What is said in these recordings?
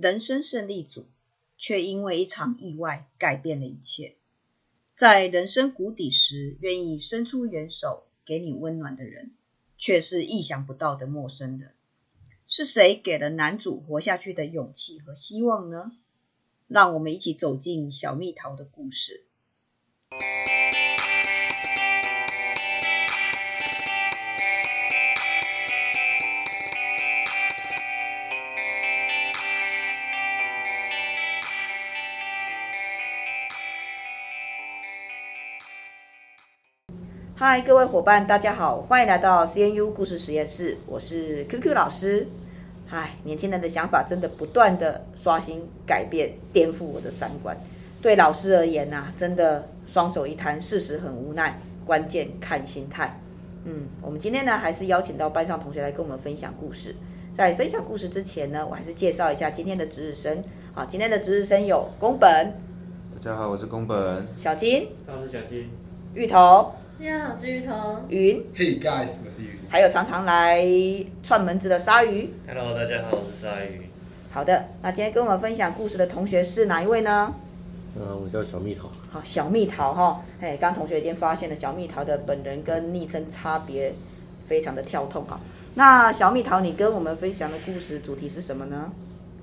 人生胜利组，却因为一场意外改变了一切。在人生谷底时，愿意伸出援手给你温暖的人，却是意想不到的陌生人。是谁给了男主活下去的勇气和希望呢？让我们一起走进小蜜桃的故事。嗨，各位伙伴，大家好，欢迎来到 CNU 故事实验室，我是 QQ 老师。嗨，年轻人的想法真的不断的刷新、改变、颠覆我的三观。对老师而言呐、啊，真的双手一摊，事实很无奈，关键看心态。嗯，我们今天呢，还是邀请到班上同学来跟我们分享故事。在分享故事之前呢，我还是介绍一下今天的值日生。好，今天的值日生有宫本。大家好，我是宫本。小金。我是小金。芋头。大家好，我是芋头。云。Hey guys，我是云。还有常常来串门子的鲨鱼。Hello，大家好，我是鲨鱼。好的，那今天跟我们分享故事的同学是哪一位呢？嗯，我叫小蜜桃。好，小蜜桃哈，哎，刚同学已经发现了小蜜桃的本人跟昵称差别非常的跳痛哈。那小蜜桃，你跟我们分享的故事主题是什么呢？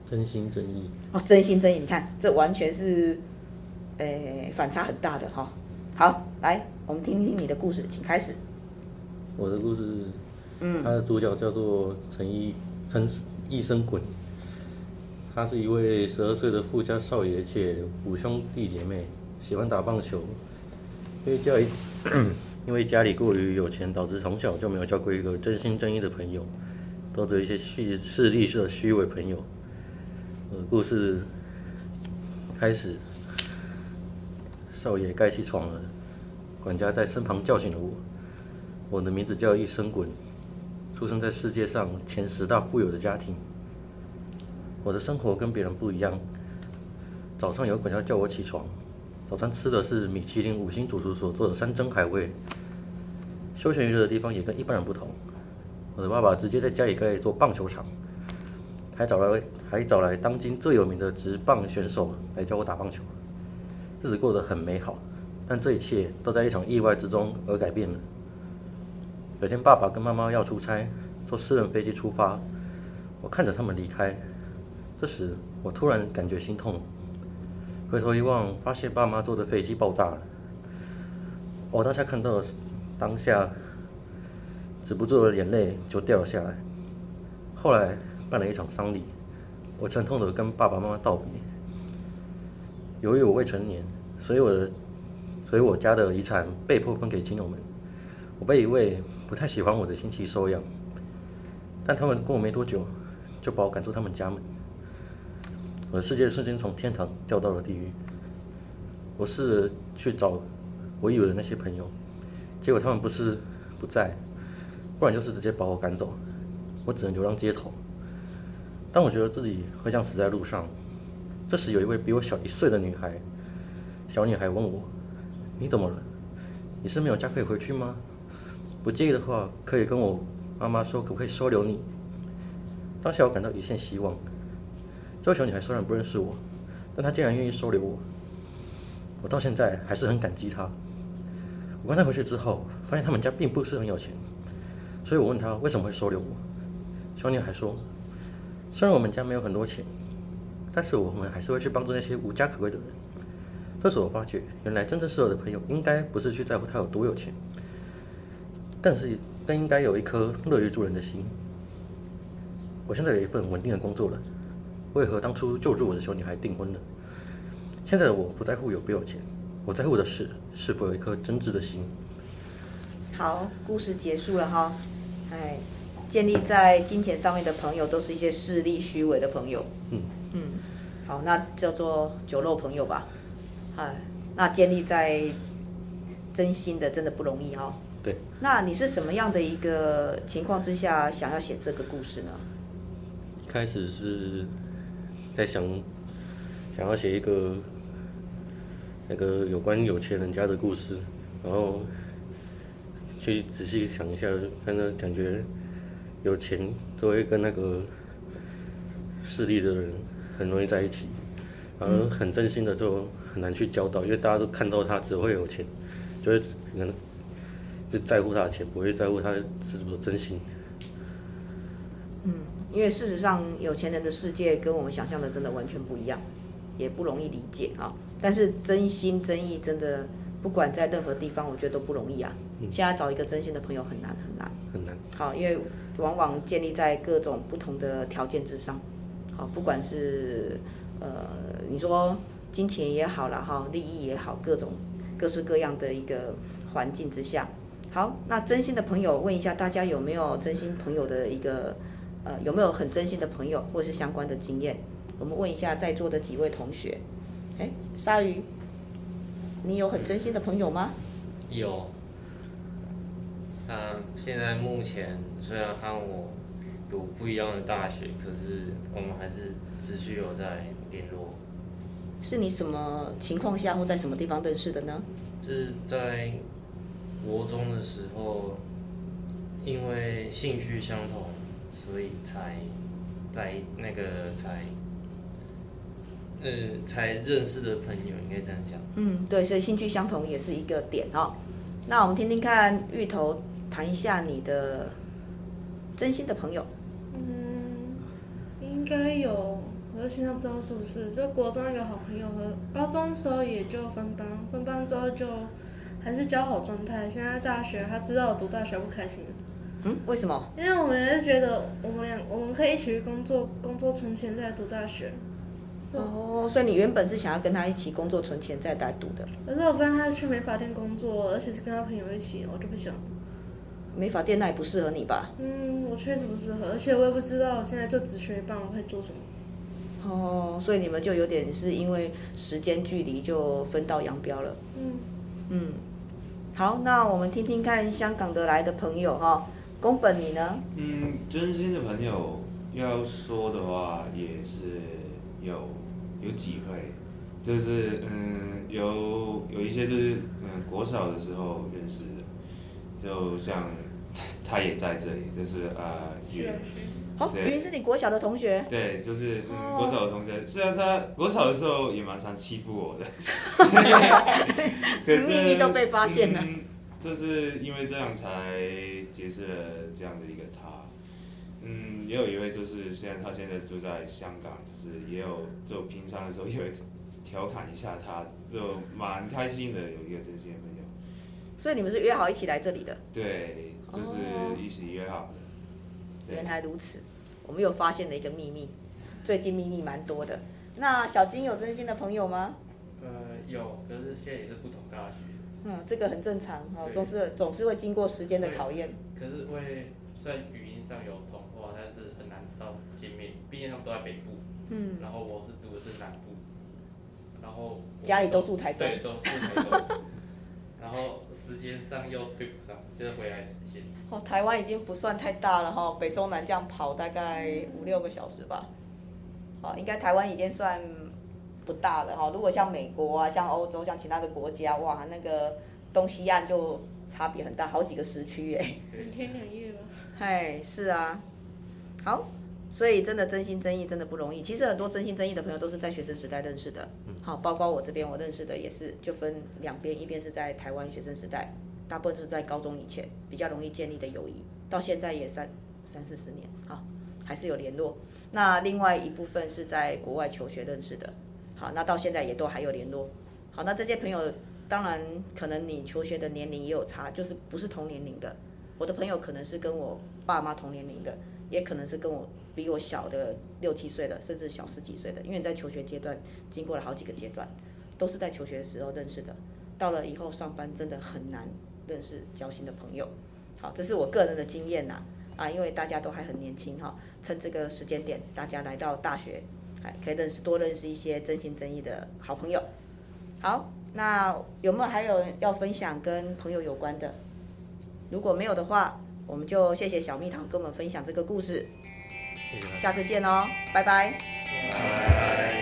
真心真意。哦，真心真意，你看这完全是，诶，反差很大的哈。好，来。我们听听你的故事，请开始。我的故事，嗯，他的主角叫做陈一陈一生滚，他是一位十二岁的富家少爷，且五兄弟姐妹，喜欢打棒球。因为家里，因为家里过于有钱，导致从小就没有交过一个真心真意的朋友，都是一些势势利的虚伪朋友。呃，故事开始，少爷该起床了。管家在身旁叫醒了我。我的名字叫一生滚，出生在世界上前十大富有的家庭。我的生活跟别人不一样。早上有管家叫我起床，早餐吃的是米其林五星主厨所做的山珍海味。休闲娱乐的地方也跟一般人不同。我的爸爸直接在家里盖一座棒球场，还找来还找来当今最有名的职棒选手来教我打棒球。日子过得很美好。但这一切都在一场意外之中而改变了。有天，爸爸跟妈妈要出差，坐私人飞机出发。我看着他们离开，这时我突然感觉心痛。回头一望，发现爸妈坐的飞机爆炸了。我当下看到当下，止不住的眼泪就掉了下来。后来办了一场丧礼，我沉痛的跟爸爸妈妈道别。由于我未成年，所以我的。所以我家的遗产被迫分给亲友们。我被一位不太喜欢我的亲戚收养，但他们跟我没多久，就把我赶出他们家门。我的世界瞬间从天堂掉到了地狱。我试着去找我以为的那些朋友，结果他们不是不在，不然就是直接把我赶走。我只能流浪街头。当我觉得自己会像死在路上，这时有一位比我小一岁的女孩，小女孩问我。你怎么了？你是没有家可以回去吗？不介意的话，可以跟我妈妈说，可不可以收留你？当下我感到一线希望。这位小女孩虽然不认识我，但她竟然愿意收留我，我到现在还是很感激她。我跟她回去之后，发现他们家并不是很有钱，所以我问她为什么会收留我。小女孩说：“虽然我们家没有很多钱，但是我们还是会去帮助那些无家可归的人。”这时我发觉，原来真正适合的朋友，应该不是去在乎他有多有钱，但是更应该有一颗乐于助人的心。我现在有一份稳定的工作了，为何当初救助我的小女孩订婚了。现在的我不在乎有没有钱，我在乎的是是否有一颗真挚的心。好，故事结束了哈。哎，建立在金钱上面的朋友，都是一些势利虚伪的朋友。嗯嗯，好，那叫做酒肉朋友吧。哎，那建立在真心的真的不容易哈、哦。对。那你是什么样的一个情况之下想要写这个故事呢？开始是在想，想要写一个那个有关有钱人家的故事，然后去仔细想一下，看到感觉有钱都会跟那个势力的人很容易在一起，而很真心的就很难去交到，因为大家都看到他只会有钱，就会可能就在乎他的钱，不会在乎他是不是真心。嗯，因为事实上有钱人的世界跟我们想象的真的完全不一样，也不容易理解啊。但是真心真意真的，不管在任何地方，我觉得都不容易啊。现在找一个真心的朋友很难很难很难。好，因为往往建立在各种不同的条件之上。好，不管是呃，你说金钱也好了哈，利益也好，各种各式各样的一个环境之下。好，那真心的朋友，问一下大家有没有真心朋友的一个呃，有没有很真心的朋友，或是相关的经验？我们问一下在座的几位同学。哎，鲨鱼，你有很真心的朋友吗？有。他现在目前虽然和我读不一样的大学，可是我们还是持续有在联络。是你什么情况下或在什么地方认识的呢？是在国中的时候，因为兴趣相同，所以才在那个才，呃，才认识的朋友，应该这样讲。嗯，对，所以兴趣相同也是一个点哦。那我们听听看芋头。谈一下你的真心的朋友。嗯，应该有，可是现在不知道是不是。就国中一个好朋友和高中的时候也就分班，分班之后就还是交好状态。现在大学他知道我读大学不开心。嗯，为什么？因为我们也是觉得我们俩我们可以一起去工作，工作存钱再读大学。哦，所以你原本是想要跟他一起工作存钱再来读的。可是我发现他去美发店工作，而且是跟他朋友一起，我就不想。美发店那也不适合你吧？嗯，我确实不适合，而且我也不知道现在就只学一半，我会做什么。哦，所以你们就有点是因为时间距离就分道扬镳了。嗯。嗯。好，那我们听听看香港的来的朋友哈，宫本你呢？嗯，真心的朋友要说的话也是有有几位，就是嗯有有一些就是嗯国小的时候认识的，就像。他也在这里，就是呃云。好，云是你国小的同学。对，就是、嗯、国小的同学。虽然他国小的时候也蛮常欺负我的，可是秘密都被发现了。嗯，就是因为这样才结识了这样的一个他。嗯，也有一位就是，虽然他现在住在香港，就是也有就平常的时候也会调侃一下他，就蛮开心的，有一个真心的朋友。所以你们是约好一起来这里的？对。就是一起约好的。原来如此，我们又发现了一个秘密。最近秘密蛮多的。那小金有真心的朋友吗？呃，有，可是现在也是不同大学。嗯，这个很正常哈，总是总是会经过时间的考验。可是会虽然语音上有通话，但是很难到见面，毕竟他们都在北部。嗯。然后我是读的是南部，然后家里都住台中。对，都住台中。上又对不上，就是回来实现。哦，台湾已经不算太大了哈，北中南这样跑大概五六个小时吧。好，应该台湾已经算不大了哈。如果像美国啊、像欧洲、像其他的国家，哇，那个东西岸就差别很大，好几个时区哎。两天两夜吧。嗨，是啊。好。所以真的真心真意真的不容易。其实很多真心真意的朋友都是在学生时代认识的。好，包括我这边我认识的也是，就分两边，一边是在台湾学生时代，大部分是在高中以前比较容易建立的友谊，到现在也三三四十年，好，还是有联络。那另外一部分是在国外求学认识的，好，那到现在也都还有联络。好，那这些朋友当然可能你求学的年龄也有差，就是不是同年龄的。我的朋友可能是跟我爸妈同年龄的，也可能是跟我。比我小的六七岁的，甚至小十几岁的，因为你在求学阶段经过了好几个阶段，都是在求学的时候认识的。到了以后上班，真的很难认识交心的朋友。好，这是我个人的经验呐，啊，因为大家都还很年轻哈，趁这个时间点，大家来到大学，还可以认识多认识一些真心真意的好朋友。好，那有没有还有要分享跟朋友有关的？如果没有的话，我们就谢谢小蜜糖跟我们分享这个故事。下次见哦，拜拜。拜拜。